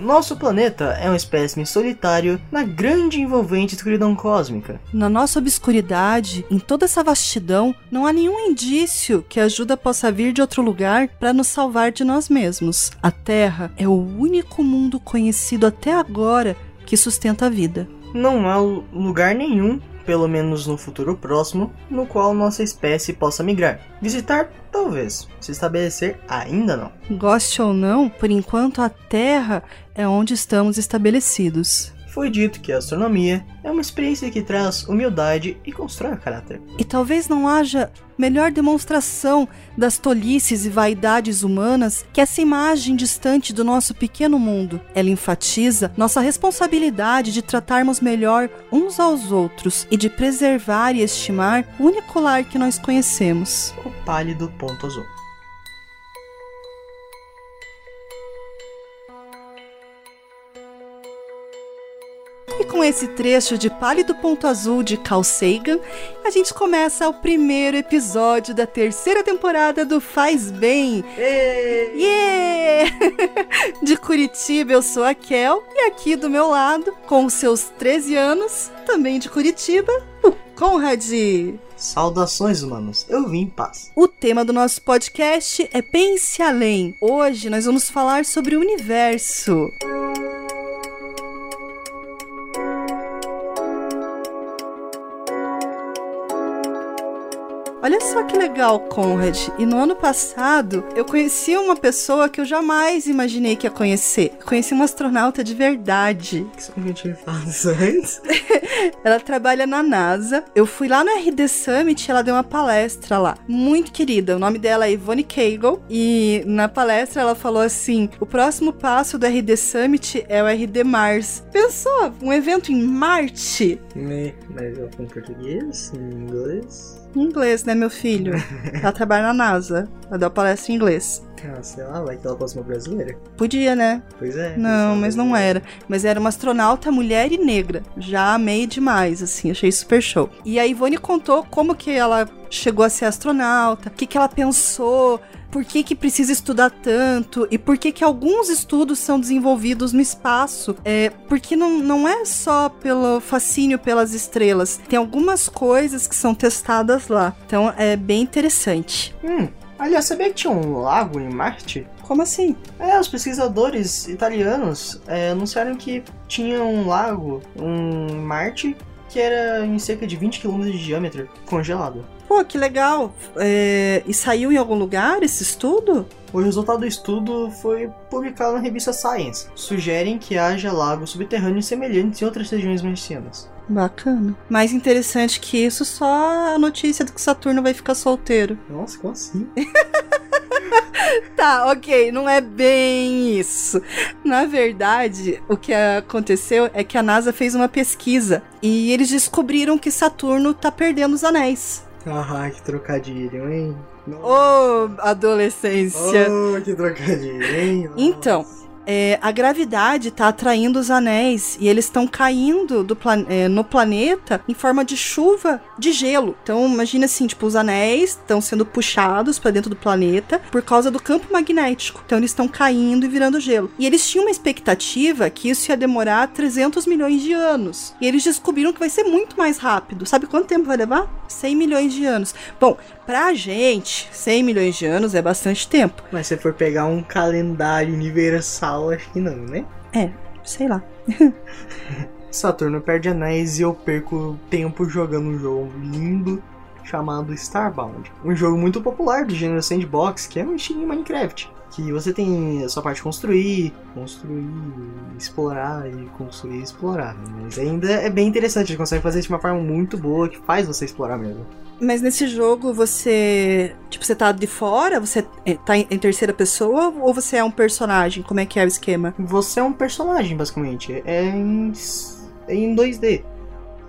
Nosso planeta é um espécime solitário na grande e envolvente escuridão cósmica. Na nossa obscuridade, em toda essa vastidão, não há nenhum indício que a ajuda possa vir de outro lugar para nos salvar de nós mesmos. A Terra é o único mundo conhecido até agora que sustenta a vida. Não há lugar nenhum pelo menos no futuro próximo, no qual nossa espécie possa migrar. Visitar, talvez. Se estabelecer, ainda não. Goste ou não, por enquanto a Terra é onde estamos estabelecidos. Foi dito que a astronomia é uma experiência que traz humildade e constrói o caráter. E talvez não haja melhor demonstração das tolices e vaidades humanas que essa imagem distante do nosso pequeno mundo. Ela enfatiza nossa responsabilidade de tratarmos melhor uns aos outros e de preservar e estimar o único lar que nós conhecemos. O pálido ponto azul. Com esse trecho de Pálido Ponto Azul de Carl Sagan, a gente começa o primeiro episódio da terceira temporada do Faz Bem. Yeah! De Curitiba, eu sou a Kel, e aqui do meu lado, com seus 13 anos, também de Curitiba, o Conrad. Saudações, humanos. Eu vim em paz. O tema do nosso podcast é Pense Além. Hoje nós vamos falar sobre o universo. Olha só que legal, Conrad. E no ano passado, eu conheci uma pessoa que eu jamais imaginei que ia conhecer. Eu conheci uma astronauta de verdade. Que a gente me fala isso antes? ela trabalha na NASA. Eu fui lá no RD Summit e ela deu uma palestra lá. Muito querida. O nome dela é Ivone Cagle. E na palestra ela falou assim: o próximo passo do RD Summit é o RD Mars. Pensou? Um evento em Marte? Me, mas eu em português, em inglês. Em inglês, né, meu filho? Ela trabalha na NASA. Ela deu palestra em inglês. Ah, sei lá, vai que ela fosse uma brasileira. Podia, né? Pois é. Não, mas não era. Mas era uma astronauta mulher e negra. Já amei demais, assim, achei super show. E a Ivone contou como que ela chegou a ser astronauta, o que, que ela pensou, por que, que precisa estudar tanto e por que, que alguns estudos são desenvolvidos no espaço. É, porque não, não é só pelo fascínio pelas estrelas, tem algumas coisas que são testadas lá. Então é bem interessante. Hum, aliás, sabia que tinha um lago em Marte? Como assim? É, os pesquisadores italianos é, anunciaram que tinha um lago em Marte que era em cerca de 20 km de diâmetro, congelado. Pô, que legal. É, e saiu em algum lugar esse estudo? O resultado do estudo foi publicado na revista Science. Sugerem que haja lagos subterrâneos semelhantes em outras regiões marcianas. Bacana. Mais interessante que isso, só a notícia de que Saturno vai ficar solteiro. Nossa, como assim? tá, ok, não é bem isso. Na verdade, o que aconteceu é que a NASA fez uma pesquisa e eles descobriram que Saturno tá perdendo os anéis. Ah, que trocadilho, hein? Ô, oh, adolescência! Oh, que trocadilho, hein? Nossa. Então, é, a gravidade está atraindo os anéis e eles estão caindo plan é, no planeta em forma de chuva de gelo. Então, imagina assim, tipo, os anéis estão sendo puxados para dentro do planeta por causa do campo magnético. Então, eles estão caindo e virando gelo. E eles tinham uma expectativa que isso ia demorar 300 milhões de anos. E eles descobriram que vai ser muito mais rápido. Sabe quanto tempo vai levar? 100 milhões de anos. Bom, pra gente, 100 milhões de anos é bastante tempo. Mas se for pegar um calendário universal, acho que não, né? É, sei lá. Saturno perde anéis e eu perco tempo jogando um jogo lindo chamado Starbound. Um jogo muito popular do gênero sandbox, que é um estilo em Minecraft. Que você tem a sua parte de construir, construir, explorar e construir e explorar. Mas ainda é bem interessante, ele consegue fazer de uma forma muito boa que faz você explorar mesmo. Mas nesse jogo você. Tipo, você tá de fora? Você tá em terceira pessoa? Ou você é um personagem? Como é que é o esquema? Você é um personagem, basicamente. É em, é em 2D.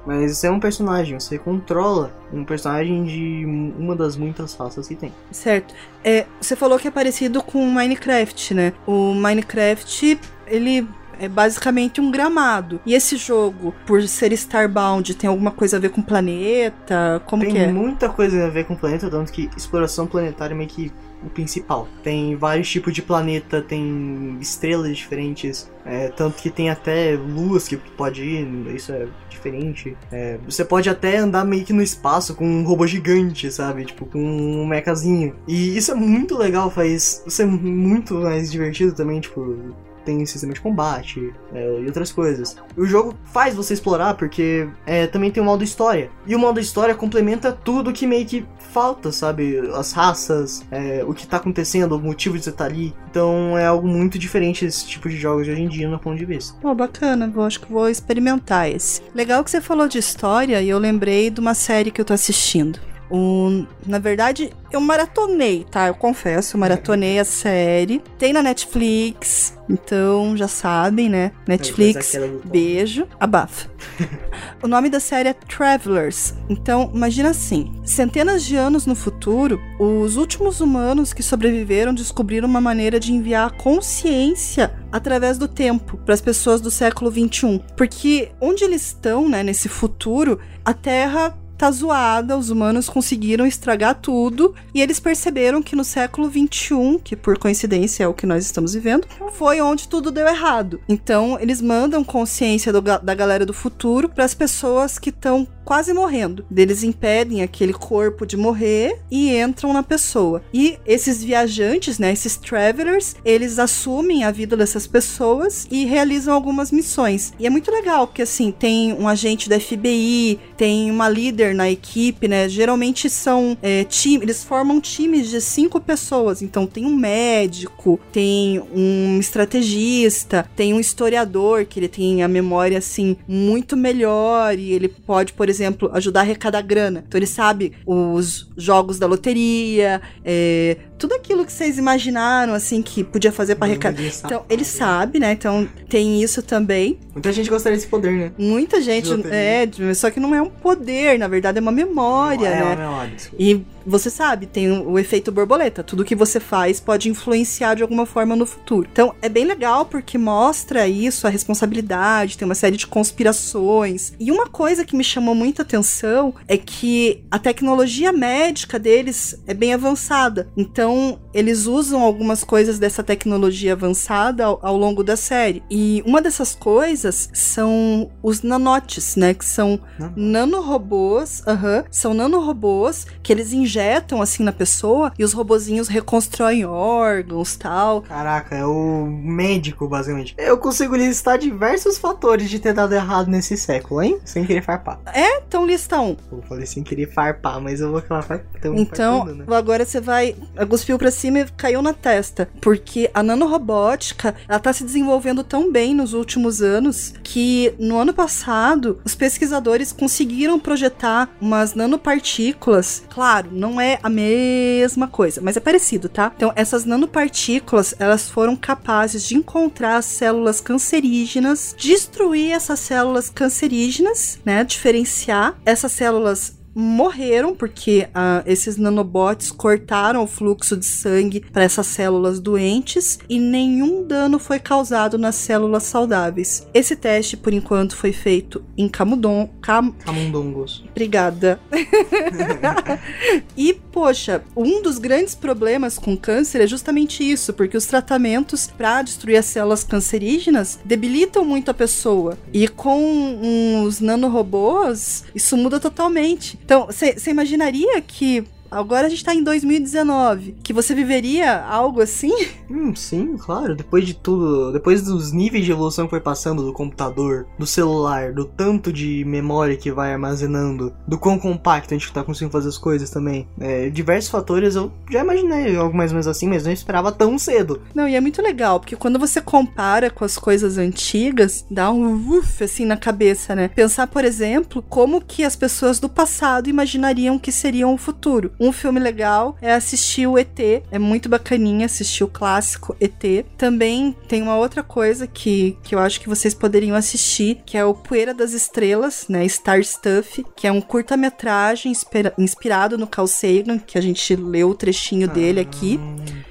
Mas é um personagem, você controla um personagem de uma das muitas raças que tem. Certo. É, você falou que é parecido com Minecraft, né? O Minecraft, ele é basicamente um gramado. E esse jogo, por ser Starbound, tem alguma coisa a ver com planeta? Como tem que é? muita coisa a ver com planeta, tanto que exploração planetária é meio que o principal. Tem vários tipos de planeta, tem estrelas diferentes, é, tanto que tem até luas que pode ir, isso é diferente. É, você pode até andar meio que no espaço com um robô gigante, sabe? Tipo, com um mechazinho. E isso é muito legal, faz ser muito mais divertido também, tipo tem sistema de combate é, e outras coisas. O jogo faz você explorar porque é, também tem o modo história. E o modo história complementa tudo que meio que falta, sabe? As raças, é, o que tá acontecendo, o motivo de você estar tá ali. Então é algo muito diferente esse tipo de jogos de hoje em dia, no ponto de vista. Pô, bacana, eu acho que vou experimentar esse. Legal que você falou de história e eu lembrei de uma série que eu tô assistindo. Um, na verdade, eu maratonei, tá? Eu confesso, eu maratonei a série. Tem na Netflix, então já sabem, né? Netflix, beijo, abafa. o nome da série é Travelers. Então, imagina assim: centenas de anos no futuro, os últimos humanos que sobreviveram descobriram uma maneira de enviar consciência através do tempo para as pessoas do século 21. Porque onde eles estão, né, nesse futuro, a Terra tá zoada, os humanos conseguiram estragar tudo e eles perceberam que no século 21, que por coincidência é o que nós estamos vivendo, foi onde tudo deu errado. Então, eles mandam consciência do, da galera do futuro para as pessoas que estão quase morrendo. Eles impedem aquele corpo de morrer e entram na pessoa. E esses viajantes, né, esses travelers, eles assumem a vida dessas pessoas e realizam algumas missões. E é muito legal, porque assim, tem um agente da FBI, tem uma líder na equipe, né? Geralmente são é, time, eles formam times de cinco pessoas. Então tem um médico, tem um estrategista, tem um historiador que ele tem a memória assim muito melhor e ele pode, por exemplo, ajudar a arrecadar grana. Então ele sabe os jogos da loteria, é, tudo aquilo que vocês imaginaram, assim, que podia fazer para arrecadar. Então, ele sabe, né? Então, tem isso também. Muita gente gostaria desse poder, né? Muita gente, é, só que não é um poder, na verdade, é uma memória, não, né? É uma memória, e você sabe, tem o, o, efeito borboleta. Tudo que você faz pode influenciar de alguma forma no futuro. Então é bem legal porque mostra isso, a responsabilidade, tem uma série de conspirações. E uma coisa que me chamou muita atenção é que a tecnologia médica deles é bem avançada. Então eles usam algumas coisas dessa tecnologia avançada ao, ao longo da série. E uma dessas coisas são os nanotes, né? Que são nanorobôs, uh -huh, são nanorobôs que eles injetam assim na pessoa e os robozinhos reconstroem órgãos tal. Caraca, é o médico, basicamente. Eu consigo listar diversos fatores de ter dado errado nesse século, hein? Sem querer farpar. É? Então lista um. Eu falei sem querer farpar, mas eu vou acabar farpando. Então, né? agora você vai. Cuspiu pra cima e caiu na testa. Porque a nanorobótica, ela tá se desenvolvendo tão bem nos últimos anos que no ano passado, os pesquisadores conseguiram projetar umas nanopartículas. Claro, não é a mesma coisa, mas é parecido, tá? Então, essas nanopartículas, elas foram capazes de encontrar as células cancerígenas, destruir essas células cancerígenas, né? Diferenciar essas células morreram porque uh, esses nanobots cortaram o fluxo de sangue para essas células doentes e nenhum dano foi causado nas células saudáveis. Esse teste, por enquanto, foi feito em camundon, cam... camundongos. Obrigada. e, poxa, um dos grandes problemas com câncer é justamente isso, porque os tratamentos para destruir as células cancerígenas debilitam muito a pessoa. E com os nanorobôs, isso muda totalmente. Então, você imaginaria que Agora a gente tá em 2019. Que você viveria algo assim? Hum, sim, claro. Depois de tudo, depois dos níveis de evolução que foi passando do computador, do celular, do tanto de memória que vai armazenando, do quão compacto a gente tá conseguindo fazer as coisas também. É, diversos fatores eu já imaginei algo mais ou menos assim, mas não esperava tão cedo. Não, e é muito legal, porque quando você compara com as coisas antigas, dá um uff assim na cabeça, né? Pensar, por exemplo, como que as pessoas do passado imaginariam que seria o futuro. Um filme legal é assistir o ET. É muito bacaninha assistir o clássico ET. Também tem uma outra coisa que, que eu acho que vocês poderiam assistir, que é o Poeira das Estrelas, né? Star Stuff, que é um curta-metragem inspirado no Carl Sagan, que a gente leu o trechinho dele aqui.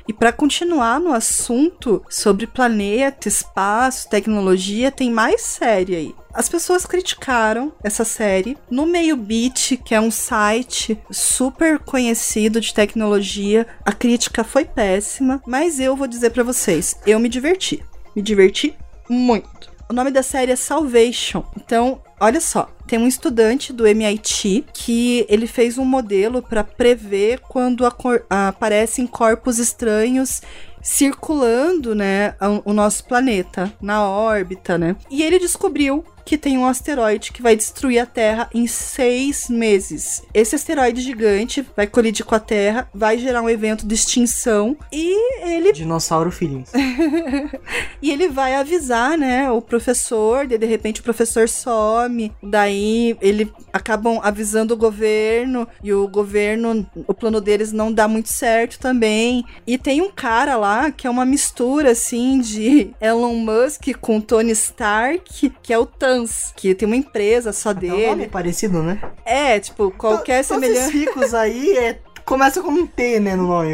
E para continuar no assunto sobre planeta, espaço, tecnologia, tem mais série aí. As pessoas criticaram essa série no Meio Beat, que é um site super conhecido de tecnologia. A crítica foi péssima, mas eu vou dizer para vocês, eu me diverti. Me diverti muito. O nome da série é Salvation. Então, olha só, tem um estudante do MIT que ele fez um modelo para prever quando aparecem corpos estranhos circulando, né, o nosso planeta na órbita, né? E ele descobriu que tem um asteroide que vai destruir a Terra em seis meses. Esse asteroide gigante vai colidir com a Terra, vai gerar um evento de extinção e ele. Dinossauro Feelings. e ele vai avisar, né, o professor, de, de repente o professor some, daí ele acabam avisando o governo e o governo, o plano deles não dá muito certo também. E tem um cara lá que é uma mistura assim de Elon Musk com Tony Stark, que é o Thanos que tem uma empresa só Até dele. O nome é parecido, né? É, tipo, qualquer T semelhança. ricos aí é começa com um T, né, no nome.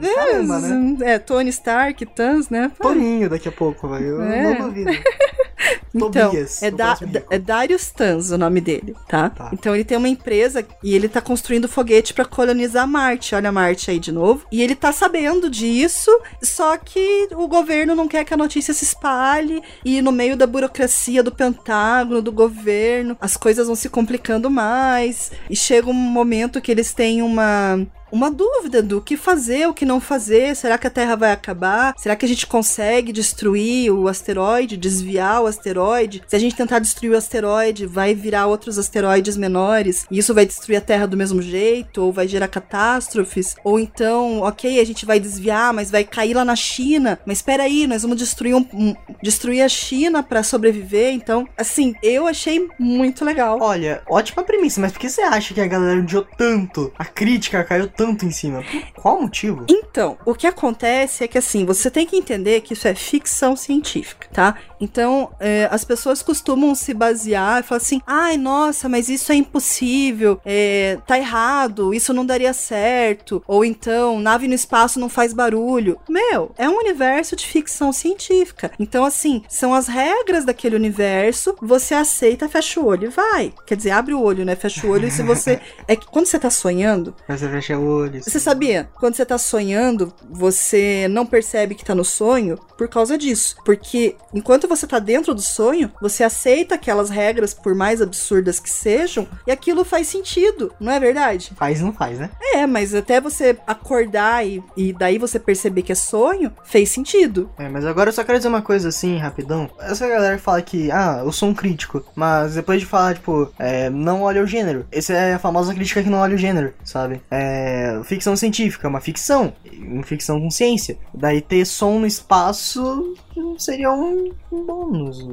Caramba, né? É, Tony Stark, Tans, né? Toninho daqui a pouco. Eu é. não duvido. Então, Tobias, é, da, é Darius Tans o nome dele, tá? tá? Então ele tem uma empresa e ele tá construindo foguete para colonizar Marte. Olha Marte aí de novo. E ele tá sabendo disso, só que o governo não quer que a notícia se espalhe e no meio da burocracia do Pentágono, do governo, as coisas vão se complicando mais e chega um momento que eles têm uma uma dúvida do que fazer, o que não fazer. Será que a Terra vai acabar? Será que a gente consegue destruir o asteroide, desviar o asteroide? Se a gente tentar destruir o asteroide, vai virar outros asteroides menores e isso vai destruir a Terra do mesmo jeito? Ou vai gerar catástrofes? Ou então, ok, a gente vai desviar, mas vai cair lá na China. Mas espera aí, nós vamos destruir, um, um, destruir a China para sobreviver. Então, assim, eu achei muito legal. Olha, ótima premissa, mas por que você acha que a galera odiou tanto? A crítica caiu tanto tanto em cima? Por qual motivo? Então, o que acontece é que assim, você tem que entender que isso é ficção científica, tá? Então, é, as pessoas costumam se basear e falar assim: ai, nossa, mas isso é impossível, é, tá errado, isso não daria certo, ou então, nave no espaço não faz barulho. Meu, é um universo de ficção científica. Então, assim, são as regras daquele universo, você aceita, fecha o olho e vai. Quer dizer, abre o olho, né? Fecha o olho e se você. É que quando você tá sonhando. Você fecha o olho. Você sabia? Quando você tá sonhando, você não percebe que tá no sonho por causa disso. Porque enquanto você tá dentro do sonho, você aceita aquelas regras, por mais absurdas que sejam, e aquilo faz sentido, não é verdade? Faz, não faz, né? É, mas até você acordar e, e daí você perceber que é sonho, fez sentido. É, mas agora eu só quero dizer uma coisa assim, rapidão. Essa galera que fala que, ah, eu sou um crítico, mas depois de falar, tipo, é, não olha o gênero. Essa é a famosa crítica que não olha o gênero, sabe? É, ficção científica, uma ficção, uma ficção com ciência. Daí ter som no espaço não seria um, bônus,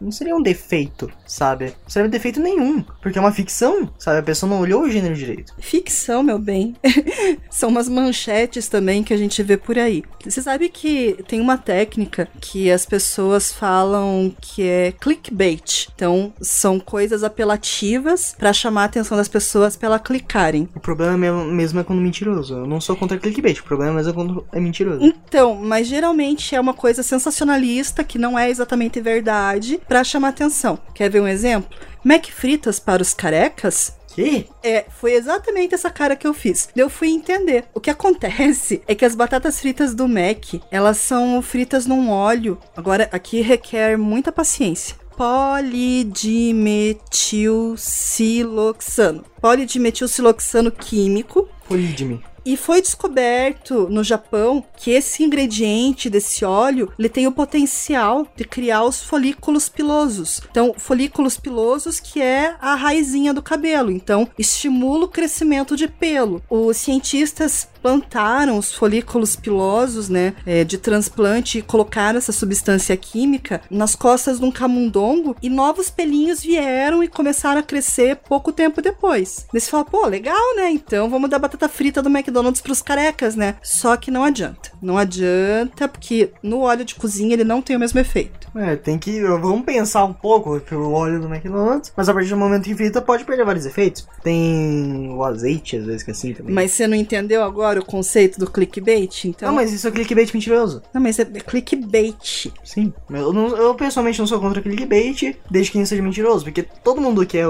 não seria um defeito, sabe? Não seria defeito nenhum, porque é uma ficção, sabe? A pessoa não olhou o gênero direito. Ficção, meu bem. São umas manchetes também que a gente vê por aí. Você sabe que tem uma técnica que as pessoas falam que é clickbait. Então, são coisas apelativas para chamar a atenção das pessoas para elas clicarem. O problema mesmo é quando é mentiroso. Eu não sou contra clickbait, o problema mesmo é quando é mentiroso. Então, mas geralmente é uma coisa sensacional sensacionalista, que não é exatamente verdade, para chamar atenção. Quer ver um exemplo? Mac fritas para os carecas Que? É, foi exatamente essa cara que eu fiz. Eu fui entender. O que acontece é que as batatas fritas do Mac, elas são fritas num óleo. Agora, aqui requer muita paciência. Polidimetilsiloxano. Polidimetilsiloxano químico. Polidime. E foi descoberto no Japão que esse ingrediente desse óleo ele tem o potencial de criar os folículos pilosos. Então, folículos pilosos que é a raizinha do cabelo. Então, estimula o crescimento de pelo. Os cientistas plantaram os folículos pilosos, né, é, de transplante e colocaram essa substância química nas costas de um camundongo e novos pelinhos vieram e começaram a crescer pouco tempo depois. Daí você fala, pô, legal, né? Então vamos dar batata frita do McDonald's pros carecas, né? Só que não adianta. Não adianta, porque no óleo de cozinha ele não tem o mesmo efeito. É, tem que. Vamos pensar um pouco o óleo do McDonald's, mas a partir do momento que frita pode perder vários efeitos. Tem o azeite, às vezes, que é assim também. Mas você não entendeu agora? O conceito do clickbait? Então... Não, mas isso é clickbait mentiroso. Não, mas é clickbait. Sim. Eu, não- eu pessoalmente não sou contra clickbait, desde que não seja mentiroso. Porque todo mundo quer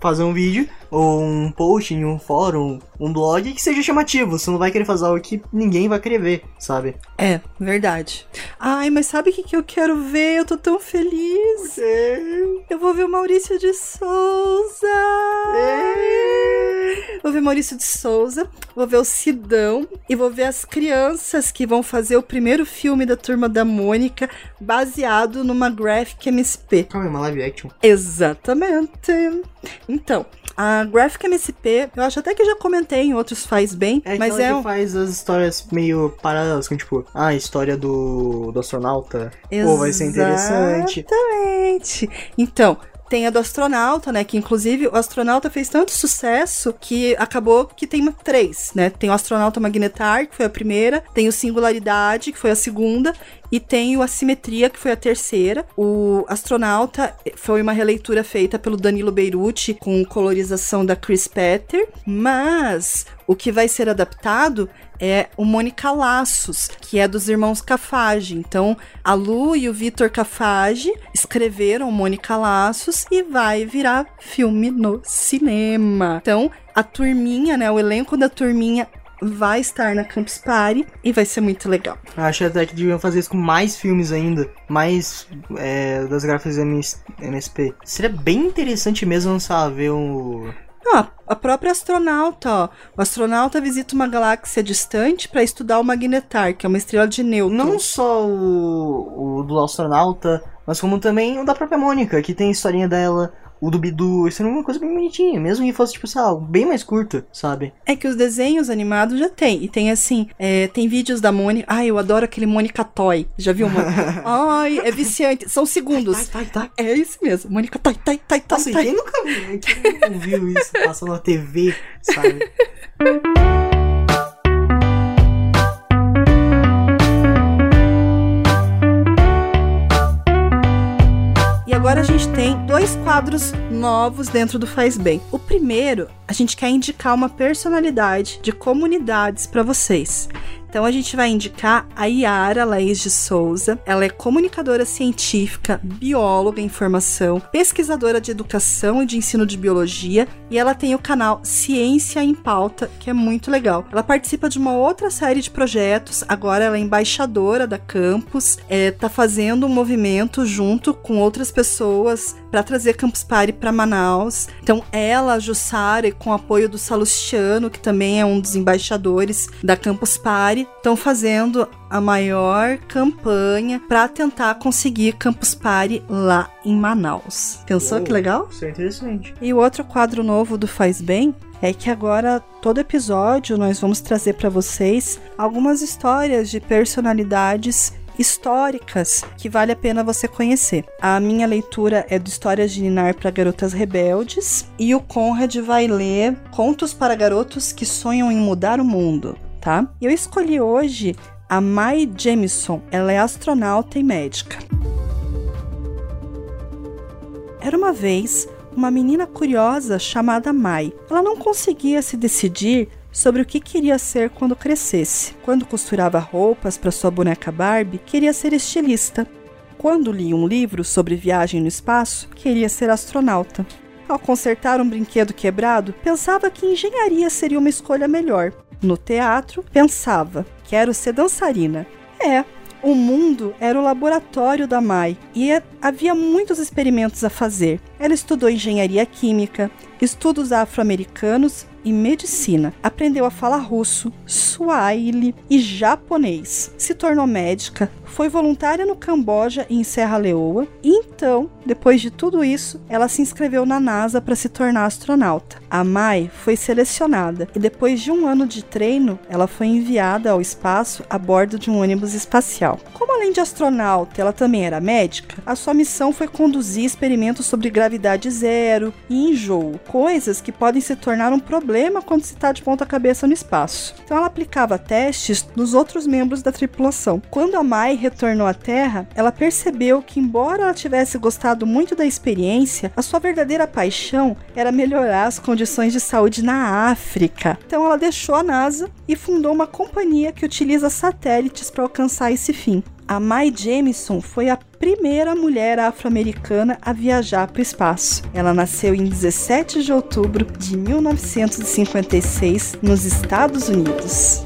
fazer um vídeo, ou um post em um fórum, um blog que seja chamativo. Você não vai querer fazer algo que ninguém vai querer ver, sabe? É, verdade. Ai, mas sabe o que, que eu quero ver? Eu tô tão feliz. Eu vou ver o Maurício de Souza. Vou ver Maurício de Souza, vou ver o Sidão e vou ver as crianças que vão fazer o primeiro filme da Turma da Mônica baseado numa Graphic MSP. Calma aí, uma live action. Exatamente. Então, a Graphic MSP, eu acho até que já comentei em outros faz bem, É mas é que um... faz as histórias meio paralelas, com tipo, ah, a história do, do astronauta. Pô, vai ser interessante. Exatamente. Então, tem a do astronauta, né? Que inclusive o astronauta fez tanto sucesso que acabou que tem três, né? Tem o astronauta Magnetar, que foi a primeira, tem o Singularidade, que foi a segunda, e tem o Assimetria, que foi a terceira. O astronauta foi uma releitura feita pelo Danilo Beirute com colorização da Chris Petter, mas o que vai ser adaptado é o Mônica Laços, que é dos irmãos Cafage. Então, a Lu e o Vitor Cafage escreveram Mônica Laços e vai virar filme no cinema. Então, a turminha, né, o elenco da turminha vai estar na Campus Party e vai ser muito legal. Acho até que deviam fazer isso com mais filmes ainda. Mais é, das gráficas MS MSP. Seria bem interessante mesmo lançar ver um. Ah, a própria astronauta, ó. O astronauta visita uma galáxia distante para estudar o Magnetar, que é uma estrela de nêutrons. Não só o, o do astronauta, mas como também o da própria Mônica, que tem a historinha dela. O do Bidu, isso é uma coisa bem bonitinha, mesmo que fosse, tipo, sei lá, bem mais curto, sabe? É que os desenhos animados já tem. E tem assim, é, tem vídeos da Mônica. Ai, eu adoro aquele Mônica Toy. Já viu uma? Ai, é viciante. São segundos. Tá, tá, tá. É isso mesmo. Mônica Toy, Toy, Toy, Toy, Nossa, Toy. quem nunca viu, quem nunca viu isso passando na TV, sabe? agora a gente tem dois quadros novos dentro do Faz Bem. O primeiro, a gente quer indicar uma personalidade de comunidades para vocês. Então a gente vai indicar a Yara Laís de Souza. Ela é comunicadora científica, bióloga em formação, pesquisadora de educação e de ensino de biologia, e ela tem o canal Ciência em Pauta, que é muito legal. Ela participa de uma outra série de projetos, agora ela é embaixadora da campus, é, tá fazendo um movimento junto com outras pessoas para trazer Campus Party para Manaus. Então ela, a Jussara, e com o apoio do Salustiano, que também é um dos embaixadores da Campus Party, estão fazendo a maior campanha para tentar conseguir Campus Party lá em Manaus. Pensou que legal? Isso é interessante. E o outro quadro novo do Faz Bem é que agora todo episódio nós vamos trazer para vocês algumas histórias de personalidades históricas que vale a pena você conhecer. A minha leitura é do Histórias de Ninar para Garotas Rebeldes e o Conrad vai ler Contos para Garotos que Sonham em Mudar o Mundo, tá? Eu escolhi hoje a Mai Jamison. Ela é astronauta e médica. Era uma vez uma menina curiosa chamada Mai. Ela não conseguia se decidir sobre o que queria ser quando crescesse. Quando costurava roupas para sua boneca Barbie, queria ser estilista. Quando lia um livro sobre viagem no espaço, queria ser astronauta. Ao consertar um brinquedo quebrado, pensava que engenharia seria uma escolha melhor. No teatro, pensava: quero ser dançarina. É, o mundo era o laboratório da Mai e é- havia muitos experimentos a fazer. Ela estudou engenharia química, estudos afro-americanos e medicina. Aprendeu a falar russo, suaile e japonês. Se tornou médica, foi voluntária no Camboja e em Serra Leoa. E então, depois de tudo isso, ela se inscreveu na NASA para se tornar astronauta. A Mai foi selecionada e depois de um ano de treino, ela foi enviada ao espaço a bordo de um ônibus espacial. Como além de astronauta, ela também era médica, a sua missão foi conduzir experimentos sobre gravidade zero e enjoo. Coisas que podem se tornar um problema quando se está de ponta cabeça no espaço. Então ela aplicava testes nos outros membros da tripulação. Quando a Mai retornou à Terra, ela percebeu que, embora ela tivesse gostado muito da experiência, a sua verdadeira paixão era melhorar as condições de saúde na África. Então ela deixou a NASA e fundou uma companhia que utiliza satélites para alcançar esse fim. A Mae Jemison foi a primeira mulher afro-americana a viajar para o espaço. Ela nasceu em 17 de outubro de 1956 nos Estados Unidos.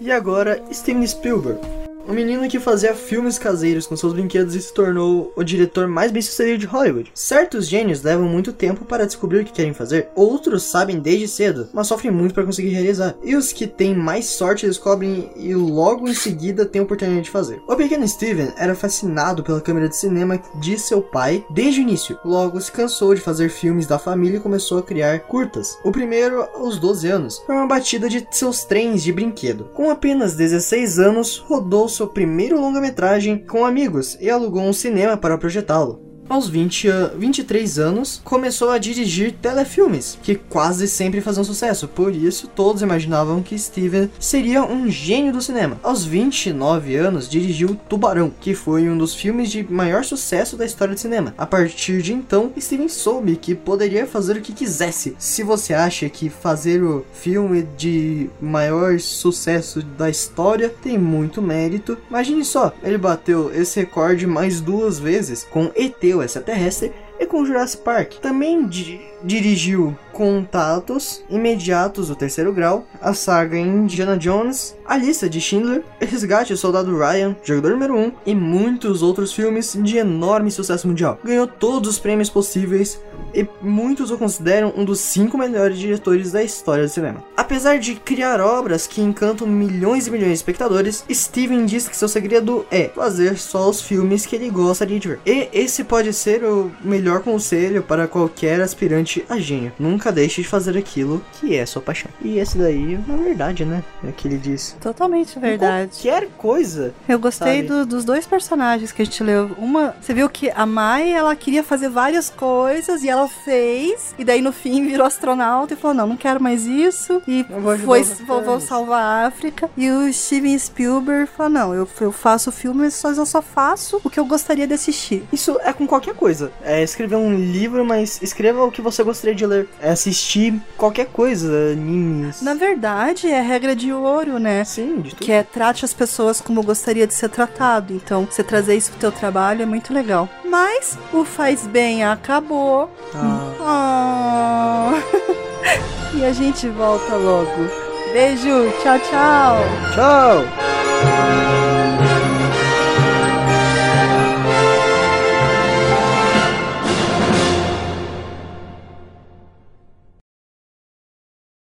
E agora, Steven Spielberg. Um menino que fazia filmes caseiros com seus brinquedos e se tornou o diretor mais bem sucedido de Hollywood. Certos gênios levam muito tempo para descobrir o que querem fazer, outros sabem desde cedo, mas sofrem muito para conseguir realizar. E os que têm mais sorte descobrem e logo em seguida têm a oportunidade de fazer. O pequeno Steven era fascinado pela câmera de cinema de seu pai desde o início. Logo se cansou de fazer filmes da família e começou a criar curtas. O primeiro aos 12 anos, foi uma batida de seus trens de brinquedo. Com apenas 16 anos, rodou seu primeiro longa-metragem com amigos e alugou um cinema para projetá-lo aos 20, 23 anos, começou a dirigir telefilmes, que quase sempre faziam sucesso, por isso todos imaginavam que Steven seria um gênio do cinema. Aos 29 anos, dirigiu Tubarão, que foi um dos filmes de maior sucesso da história do cinema. A partir de então, Steven soube que poderia fazer o que quisesse. Se você acha que fazer o filme de maior sucesso da história tem muito mérito, imagine só, ele bateu esse recorde mais duas vezes com ET o extraterrestre e com Jurassic Park. Também di dirigiu Contatos Imediatos do Terceiro Grau, a saga Indiana Jones, A Lista de Schindler, Resgate do Soldado Ryan, Jogador Número 1 e muitos outros filmes de enorme sucesso mundial. Ganhou todos os prêmios possíveis e muitos o consideram um dos cinco melhores diretores da história do cinema. Apesar de criar obras que encantam milhões e milhões de espectadores, Steven diz que seu segredo é fazer só os filmes que ele gosta de ver. E esse pode ser o melhor conselho para qualquer aspirante a gênio. Nunca deixe de fazer aquilo que é sua paixão. E esse daí, na verdade, né? É que ele diz. Totalmente verdade. Qualquer coisa. Eu gostei do, dos dois personagens que a gente leu. Uma, você viu que a Mai, ela queria fazer várias coisas e ela fez, e daí no fim virou astronauta e falou: não, não quero mais isso. E vou foi, vou, vou, salvar a África. E o Steven Spielberg falou: não, eu, eu faço filmes, mas eu só faço o que eu gostaria de assistir. Isso é com qualquer coisa. É escrever um livro, mas escreva o que você gostaria de ler. É assistir qualquer coisa, animes. Na verdade, é regra de ouro, né? Sim, de tudo. Que é trate as pessoas como gostaria de ser tratado. Então, você trazer isso pro teu trabalho é muito legal. Mas o faz bem acabou. Ah. Oh. e a gente volta logo. Beijo, tchau, tchau. Tchau.